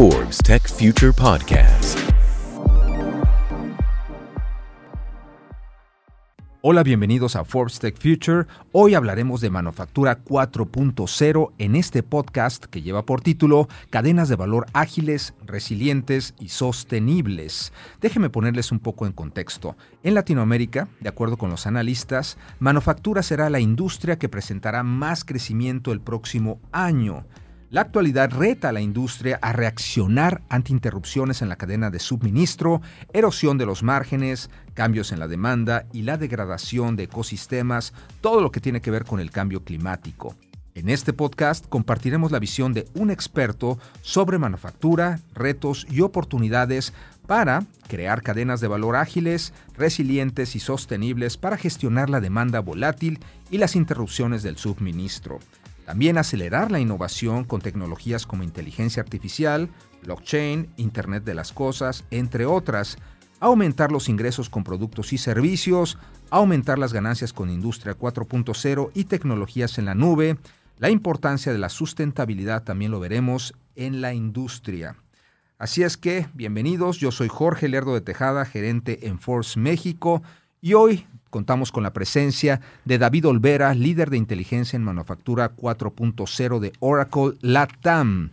Forbes Tech Future Podcast. Hola, bienvenidos a Forbes Tech Future. Hoy hablaremos de manufactura 4.0 en este podcast que lleva por título Cadenas de valor ágiles, resilientes y sostenibles. Déjenme ponerles un poco en contexto. En Latinoamérica, de acuerdo con los analistas, manufactura será la industria que presentará más crecimiento el próximo año. La actualidad reta a la industria a reaccionar ante interrupciones en la cadena de suministro, erosión de los márgenes, cambios en la demanda y la degradación de ecosistemas, todo lo que tiene que ver con el cambio climático. En este podcast compartiremos la visión de un experto sobre manufactura, retos y oportunidades para crear cadenas de valor ágiles, resilientes y sostenibles para gestionar la demanda volátil y las interrupciones del suministro. También acelerar la innovación con tecnologías como inteligencia artificial, blockchain, Internet de las Cosas, entre otras. Aumentar los ingresos con productos y servicios, aumentar las ganancias con Industria 4.0 y tecnologías en la nube. La importancia de la sustentabilidad también lo veremos en la industria. Así es que, bienvenidos, yo soy Jorge Lerdo de Tejada, gerente en Force México, y hoy Contamos con la presencia de David Olvera, líder de inteligencia en manufactura 4.0 de Oracle LATAM.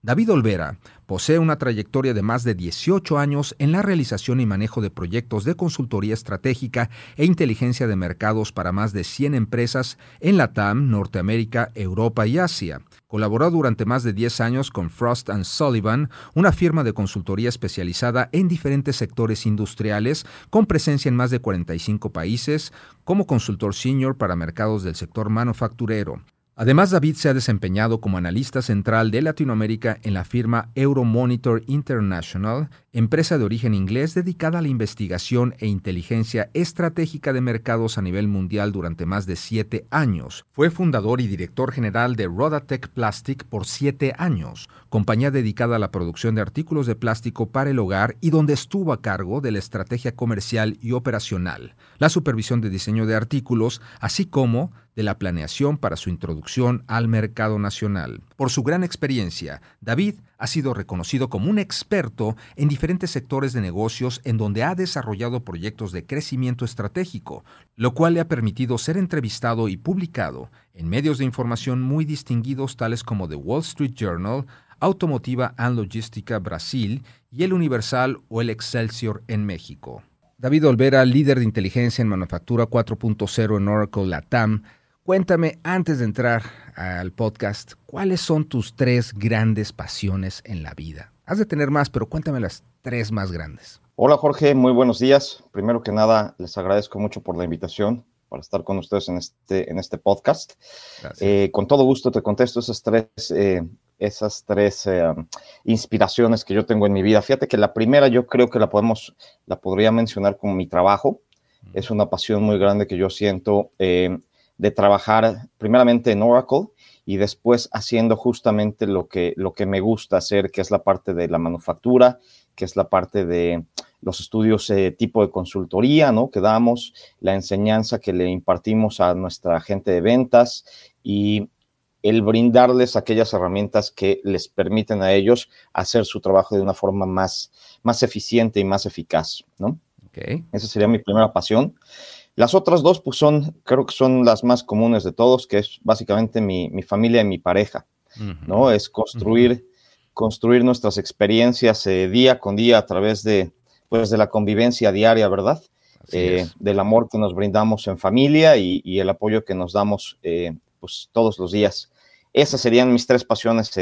David Olvera posee una trayectoria de más de 18 años en la realización y manejo de proyectos de consultoría estratégica e inteligencia de mercados para más de 100 empresas en LATAM, Norteamérica, Europa y Asia. Colaboró durante más de 10 años con Frost ⁇ Sullivan, una firma de consultoría especializada en diferentes sectores industriales, con presencia en más de 45 países, como consultor senior para mercados del sector manufacturero. Además, David se ha desempeñado como analista central de Latinoamérica en la firma Euromonitor International, empresa de origen inglés dedicada a la investigación e inteligencia estratégica de mercados a nivel mundial durante más de siete años. Fue fundador y director general de Rodatech Plastic por siete años, compañía dedicada a la producción de artículos de plástico para el hogar y donde estuvo a cargo de la estrategia comercial y operacional, la supervisión de diseño de artículos, así como de la planeación para su introducción al mercado nacional. Por su gran experiencia, David ha sido reconocido como un experto en diferentes sectores de negocios en donde ha desarrollado proyectos de crecimiento estratégico, lo cual le ha permitido ser entrevistado y publicado en medios de información muy distinguidos tales como The Wall Street Journal, Automotiva and Logística Brasil y El Universal o El Excelsior en México. David Olvera, líder de inteligencia en manufactura 4.0 en Oracle Latam, Cuéntame, antes de entrar al podcast, ¿cuáles son tus tres grandes pasiones en la vida? Has de tener más, pero cuéntame las tres más grandes. Hola Jorge, muy buenos días. Primero que nada, les agradezco mucho por la invitación para estar con ustedes en este, en este podcast. Eh, con todo gusto te contesto esas tres, eh, esas tres eh, inspiraciones que yo tengo en mi vida. Fíjate que la primera yo creo que la podemos, la podría mencionar como mi trabajo. Es una pasión muy grande que yo siento de trabajar primeramente en Oracle y después haciendo justamente lo que, lo que me gusta hacer, que es la parte de la manufactura, que es la parte de los estudios eh, tipo de consultoría, ¿no? Que damos, la enseñanza que le impartimos a nuestra gente de ventas y el brindarles aquellas herramientas que les permiten a ellos hacer su trabajo de una forma más, más eficiente y más eficaz, ¿no? Okay. Esa sería mi primera pasión. Las otras dos, pues son, creo que son las más comunes de todos, que es básicamente mi, familia y mi pareja, ¿no? Es construir, construir nuestras experiencias eh, día con día a través de, pues, de la convivencia diaria, ¿verdad? Eh, del amor que nos brindamos en familia y, el apoyo que nos damos, eh, pues, todos los días. Esas serían mis tres pasiones,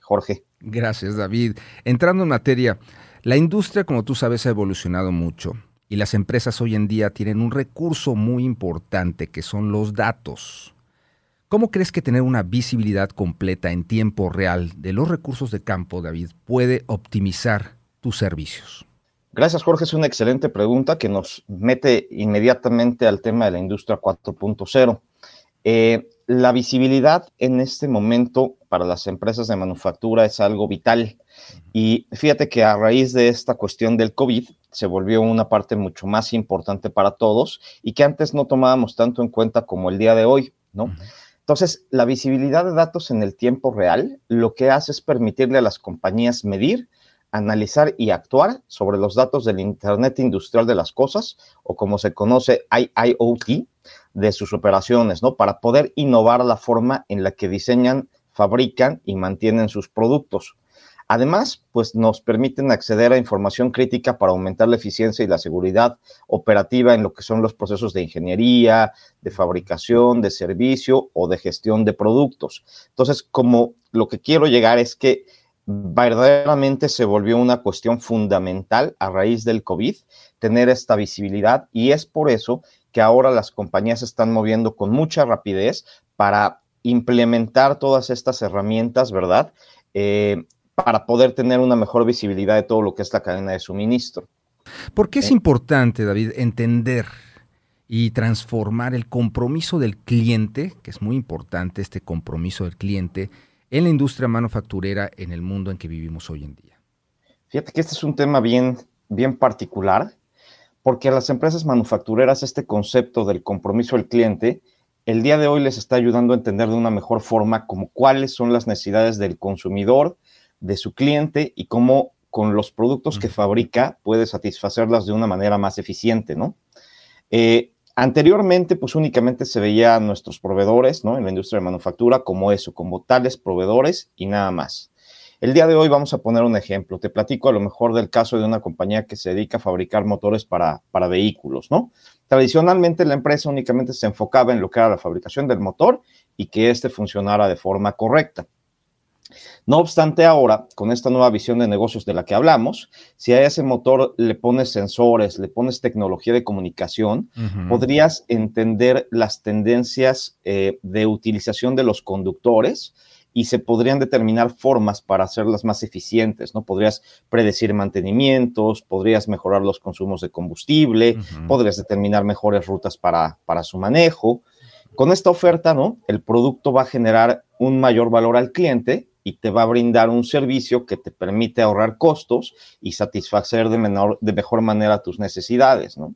Jorge. Gracias, David. Entrando en materia, la industria, como tú sabes, ha evolucionado mucho y las empresas hoy en día tienen un recurso muy importante que son los datos. ¿Cómo crees que tener una visibilidad completa en tiempo real de los recursos de campo, David, puede optimizar tus servicios? Gracias, Jorge. Es una excelente pregunta que nos mete inmediatamente al tema de la industria 4.0. Eh, la visibilidad en este momento para las empresas de manufactura es algo vital. Y fíjate que a raíz de esta cuestión del COVID se volvió una parte mucho más importante para todos y que antes no tomábamos tanto en cuenta como el día de hoy, ¿no? Entonces, la visibilidad de datos en el tiempo real lo que hace es permitirle a las compañías medir, analizar y actuar sobre los datos del Internet Industrial de las Cosas, o como se conoce IIoT, de sus operaciones, ¿no? Para poder innovar la forma en la que diseñan, fabrican y mantienen sus productos. Además, pues nos permiten acceder a información crítica para aumentar la eficiencia y la seguridad operativa en lo que son los procesos de ingeniería, de fabricación, de servicio o de gestión de productos. Entonces, como lo que quiero llegar es que verdaderamente se volvió una cuestión fundamental a raíz del COVID, tener esta visibilidad y es por eso que ahora las compañías se están moviendo con mucha rapidez para implementar todas estas herramientas, ¿verdad? Eh, para poder tener una mejor visibilidad de todo lo que es la cadena de suministro. ¿Por qué es importante, David, entender y transformar el compromiso del cliente, que es muy importante este compromiso del cliente, en la industria manufacturera en el mundo en que vivimos hoy en día? Fíjate que este es un tema bien, bien particular, porque a las empresas manufactureras este concepto del compromiso del cliente, el día de hoy les está ayudando a entender de una mejor forma como cuáles son las necesidades del consumidor, de su cliente y cómo con los productos que fabrica puede satisfacerlas de una manera más eficiente, ¿no? Eh, Anteriormente, pues únicamente se veía nuestros proveedores, ¿no? En la industria de manufactura como eso, como tales proveedores y nada más. El día de hoy vamos a poner un ejemplo. Te platico a lo mejor del caso de una compañía que se dedica a fabricar motores para, para vehículos, ¿no? Tradicionalmente la empresa únicamente se enfocaba en lo que era la fabricación del motor y que éste funcionara de forma correcta. No obstante, ahora, con esta nueva visión de negocios de la que hablamos, si a ese motor le pones sensores, le pones tecnología de comunicación, podrías entender las tendencias eh, de utilización de los conductores y se podrían determinar formas para hacerlas más eficientes, ¿no? Podrías predecir mantenimientos, podrías mejorar los consumos de combustible, podrías determinar mejores rutas para, para su manejo. Con esta oferta, ¿no? El producto va a generar un mayor valor al cliente y te va a brindar un servicio que te permite ahorrar costos y satisfacer de, menor, de mejor manera tus necesidades, ¿no?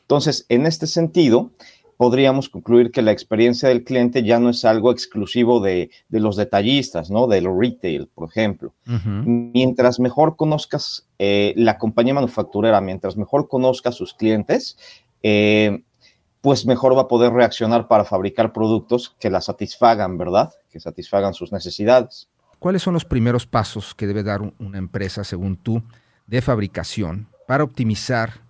Entonces, en este sentido, podríamos concluir que la experiencia del cliente ya no es algo exclusivo de, los detallistas, ¿no? Del retail, por ejemplo. Mientras mejor conozcas eh, la compañía manufacturera, mientras mejor conozcas sus clientes, eh, pues mejor va a poder reaccionar para fabricar productos que la satisfagan, ¿verdad? Que satisfagan sus necesidades. ¿Cuáles son los primeros pasos que debe dar una empresa, según tú, de fabricación para optimizar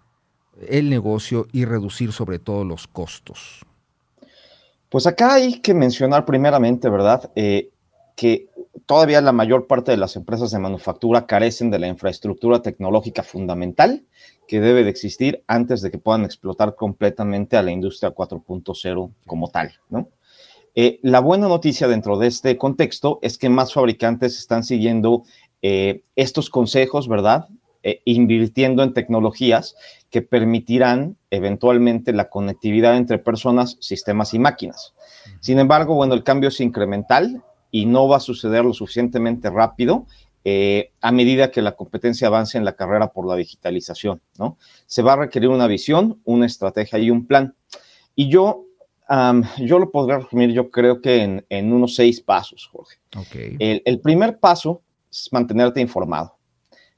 el negocio y reducir sobre todo los costos? Pues acá hay que mencionar primeramente, ¿verdad? Eh, que todavía la mayor parte de las empresas de manufactura carecen de la infraestructura tecnológica fundamental que debe de existir antes de que puedan explotar completamente a la industria 4.0 como tal, ¿no? Eh, la buena noticia dentro de este contexto es que más fabricantes están siguiendo eh, estos consejos, ¿verdad? Eh, invirtiendo en tecnologías que permitirán eventualmente la conectividad entre personas, sistemas y máquinas. Sin embargo, bueno, el cambio es incremental y no va a suceder lo suficientemente rápido a medida que la competencia avance en la carrera por la digitalización, ¿no? Se va a requerir una visión, una estrategia y un plan. Y yo yo lo podría resumir, yo creo que en, unos seis pasos, Jorge. Okay. El, primer paso es mantenerte informado.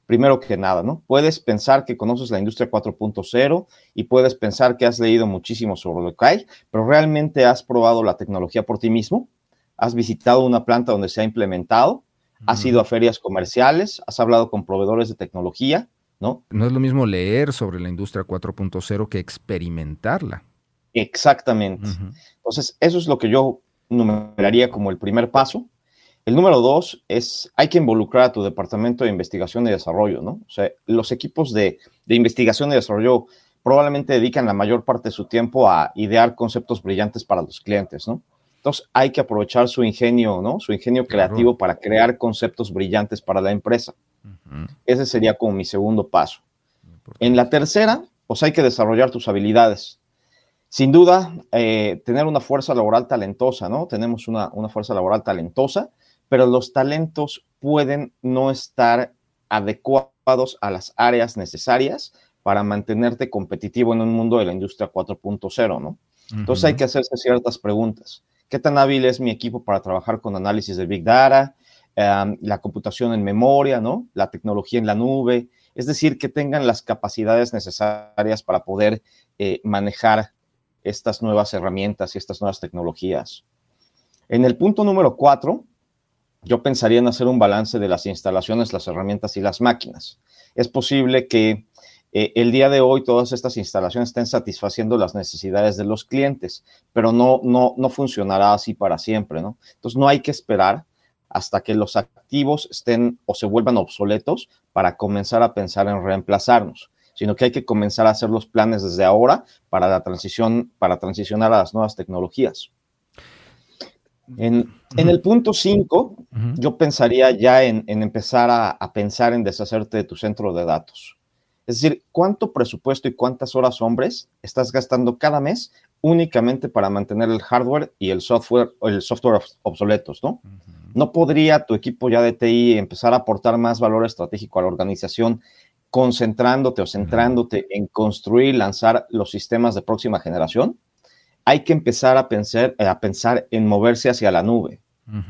Primero que nada, ¿no? Puedes pensar que conoces la industria 4.0 y puedes pensar que has leído muchísimo sobre lo que hay, pero realmente has probado la tecnología por ti mismo, has visitado una planta donde se ha implementado, has ido a ferias comerciales, has hablado con proveedores de tecnología, ¿no? No es lo mismo leer sobre la industria 4.0 que experimentarla. Exactamente. Entonces, eso es lo que yo numeraría como el primer paso. El número dos es, hay que involucrar a tu departamento de investigación y desarrollo, ¿no? O sea, los equipos de, investigación y desarrollo probablemente dedican la mayor parte de su tiempo a idear conceptos brillantes para los clientes, ¿no? Entonces, hay que aprovechar su ingenio, ¿no? Su ingenio creativo para crear conceptos brillantes para la empresa. Ese sería como mi segundo paso. En la tercera, pues hay que desarrollar tus habilidades. Sin duda, eh, tener una fuerza laboral talentosa, ¿no? Tenemos una, fuerza laboral talentosa, pero los talentos pueden no estar adecuados a las áreas necesarias para mantenerte competitivo en un mundo de la industria 4.0, ¿no? Entonces hay que hacerse ciertas preguntas. qué tan hábil es mi equipo para trabajar con análisis de Big Data, em, la computación en memoria, ¿no? La tecnología en la nube, es decir, que tengan las capacidades necesarias para poder eh, manejar estas nuevas herramientas y estas nuevas tecnologías. En el punto número cuatro, yo pensaría en hacer un balance de las instalaciones, las herramientas y las máquinas. Es posible que eh, el día de hoy todas estas instalaciones estén satisfaciendo las necesidades de los clientes, pero no, no, no funcionará así para siempre, ¿no? Entonces no hay que esperar hasta que los activos estén o se vuelvan obsoletos para comenzar a pensar en reemplazarnos, sino que hay que comenzar a hacer los planes desde ahora para la transición, para transicionar a las nuevas tecnologías. En, el punto 5, yo pensaría ya en, empezar a, pensar en deshacerte de tu centro de datos. Es decir, ¿cuánto presupuesto y cuántas horas hombres estás gastando cada mes únicamente para mantener el hardware y el software, el software obsoletos, ¿no? ¿No podría tu equipo ya de TI empezar a aportar más valor estratégico a la organización concentrándote o centrándote en construir y lanzar los sistemas de próxima generación? Hay que empezar a pensar, a pensar en moverse hacia la nube,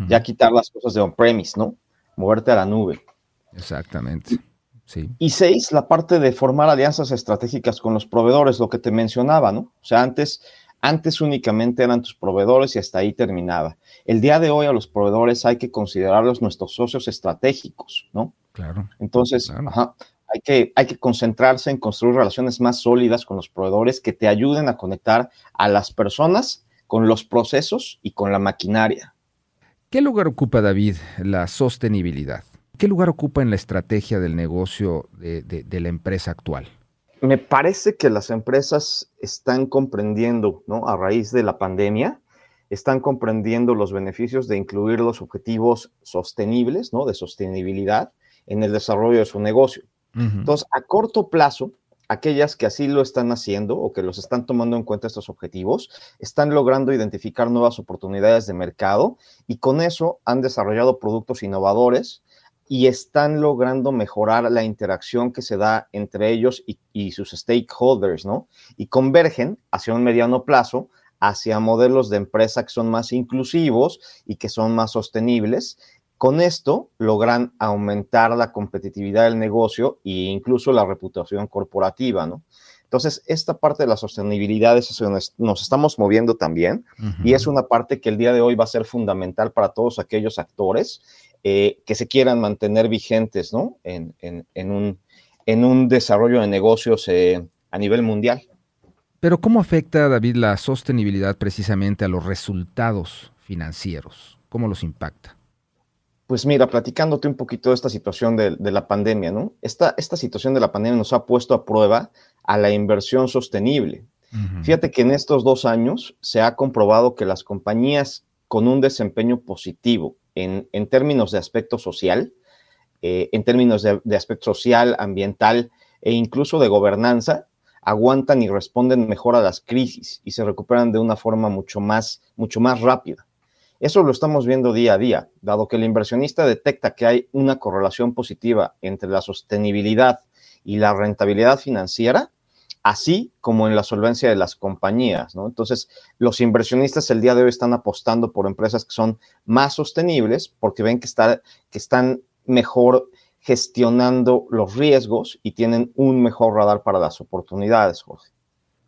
ya quitar las cosas de on-premise, ¿no? Moverte a la nube. Exactamente. Y seis, la parte de formar alianzas estratégicas con los proveedores, lo que te mencionaba, ¿no? O sea, antes, antes únicamente eran tus proveedores y hasta ahí terminaba. El día de hoy a los proveedores hay que considerarlos nuestros socios estratégicos, ¿no? Claro. Entonces, hay, que, hay que concentrarse en construir relaciones más sólidas con los proveedores que te ayuden a conectar a las personas con los procesos y con la maquinaria. ¿Qué lugar ocupa, David, la sostenibilidad? ¿Qué lugar ocupa en la estrategia del negocio de, la empresa actual? Me parece que las empresas están comprendiendo, ¿no? A raíz de la pandemia, están comprendiendo los beneficios de incluir los objetivos sostenibles, ¿no? De sostenibilidad en el desarrollo de su negocio. Entonces, a corto plazo, aquellas que así lo están haciendo o que los están tomando en cuenta estos objetivos, están logrando identificar nuevas oportunidades de mercado y con eso han desarrollado productos innovadores y están logrando mejorar la interacción que se da entre ellos y, sus stakeholders, ¿no? Y convergen hacia un mediano plazo hacia modelos de empresa que son más inclusivos y que son más sostenibles. Con esto logran aumentar la competitividad del negocio e incluso la reputación corporativa, ¿no? Entonces, esta parte de la sostenibilidad es eso, nos estamos moviendo también y es una parte que el día de hoy va a ser fundamental para todos aquellos actores eh, que se quieran mantener vigentes ¿no? en, un, en un desarrollo de negocios eh, a nivel mundial. Pero ¿cómo afecta, David, la sostenibilidad precisamente a los resultados financieros? ¿Cómo los impacta? Pues mira, platicándote un poquito de esta situación de, la pandemia, ¿no? Esta, esta situación de la pandemia nos ha puesto a prueba a la inversión sostenible. Fíjate que en estos dos años se ha comprobado que las compañías con un desempeño positivo en, términos de aspecto social, eh, en términos de, aspecto social, ambiental e incluso de gobernanza, aguantan y responden mejor a las crisis y se recuperan de una forma mucho más, mucho más rápida. Eso lo estamos viendo día a día, dado que el inversionista detecta que hay una correlación positiva entre la sostenibilidad y la rentabilidad financiera, así como en la solvencia de las compañías, ¿no? Entonces, los inversionistas el día de hoy están apostando por empresas que son más sostenibles porque ven que, están mejor gestionando los riesgos y tienen un mejor radar para las oportunidades, Jorge.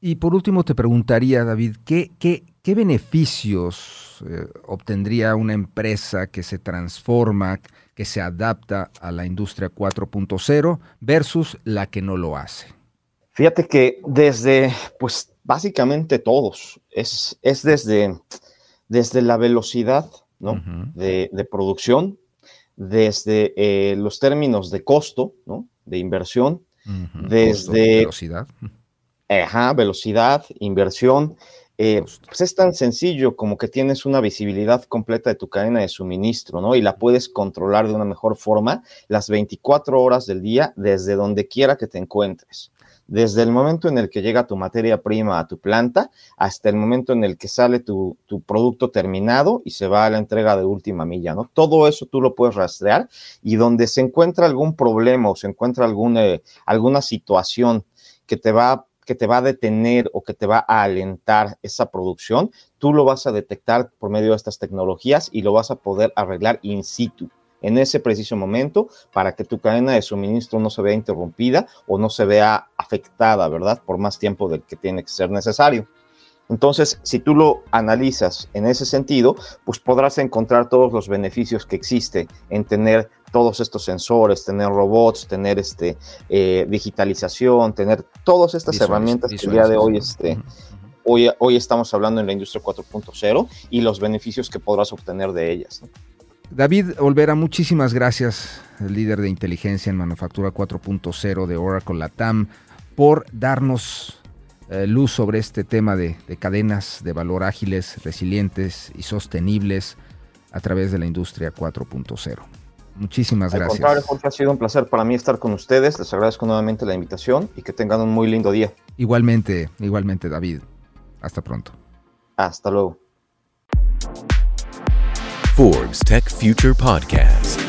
Y por último te preguntaría, David, ¿qué, qué, beneficios eh, obtendría una empresa que se transforma, que se adapta a la industria 4.0 versus la que no lo hace? Fíjate que desde, pues básicamente todos, es, es desde, desde la velocidad ¿no? de, producción, desde eh, los términos de costo, ¿no? de inversión, desde... velocidad. Ajá, velocidad, inversión. Eh, pues es tan sencillo como que tienes una visibilidad completa de tu cadena de suministro, ¿no? Y la puedes controlar de una mejor forma las 24 horas del día desde donde quiera que te encuentres desde el momento en el que llega tu materia prima a tu planta hasta el momento en el que sale tu, producto terminado y se va a la entrega de última milla, ¿no? Todo eso tú lo puedes rastrear y donde se encuentra algún problema o se encuentra alguna, alguna situación que te va que te va a detener o que te va a alentar esa producción, tú lo vas a detectar por medio de estas tecnologías y lo vas a poder arreglar in situ en ese preciso momento para que tu cadena de suministro no se vea interrumpida o no se vea afectada, ¿verdad? Por más tiempo del que tiene que ser necesario. Entonces, si tú lo analizas en ese sentido, pues podrás encontrar todos los beneficios que existe en tener todos estos sensores, tener robots, tener este, eh, digitalización, tener todas estas herramientas que el día de hoy, este, hoy, hoy estamos hablando en la industria 4.0 y los beneficios que podrás obtener de ellas. David Olvera, muchísimas gracias, el líder de inteligencia en manufactura 4.0 de Oracle Latam, por darnos eh, luz sobre este tema de, cadenas de valor ágiles, resilientes y sostenibles a través de la industria 4.0. Muchísimas gracias. Al contrario, ha sido un placer para mí estar con ustedes. Les agradezco nuevamente la invitación y que tengan un muy lindo día. Igualmente, igualmente, David. Hasta pronto. Hasta luego. Forbes Tech Future Podcast.